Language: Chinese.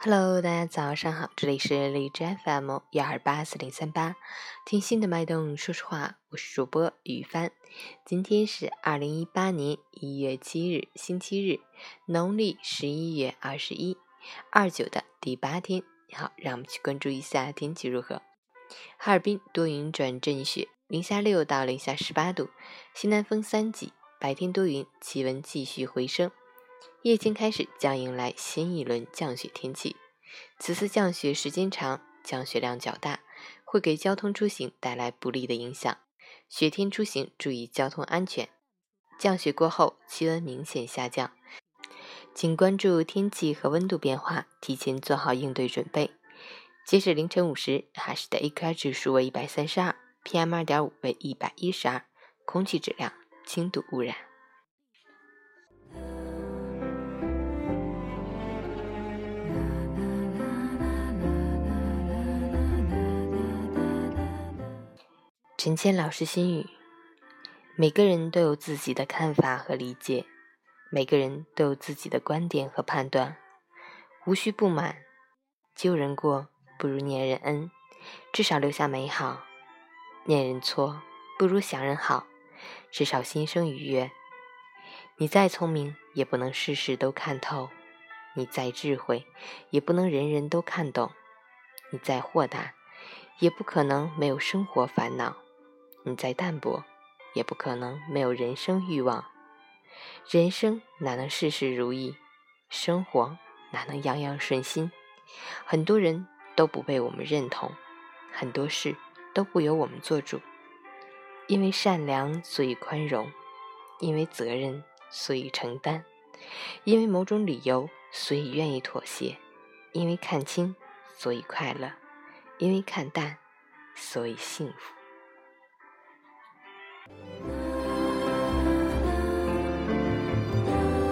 Hello，大家早上好，这里是荔枝 FM 幺二八四零三八，听心的脉动，说实话，我是主播雨帆。今天是二零一八年一月七日，星期日，农历十一月二十一，二九的第八天。好，让我们去关注一下天气如何。哈尔滨多云转阵雪，零下六到零下十八度，西南风三级，白天多云，气温继续回升。夜间开始将迎来新一轮降雪天气，此次降雪时间长，降雪量较大，会给交通出行带来不利的影响。雪天出行注意交通安全。降雪过后，气温明显下降，请关注天气和温度变化，提前做好应对准备。截止凌晨五时，哈市的 AQI 指数为一百三十二，PM 二点五为一百一十二，空气质量轻度污染。陈谦老师心语：每个人都有自己的看法和理解，每个人都有自己的观点和判断，无需不满。旧人过不如念人恩，至少留下美好；念人错不如想人好，至少心生愉悦。你再聪明，也不能事事都看透；你再智慧，也不能人人都看懂；你再豁达，也不可能没有生活烦恼。你再淡泊，也不可能没有人生欲望。人生哪能事事如意？生活哪能样样顺心？很多人都不被我们认同，很多事都不由我们做主。因为善良，所以宽容；因为责任，所以承担；因为某种理由，所以愿意妥协；因为看清，所以快乐；因为看淡，所以幸福。Bye.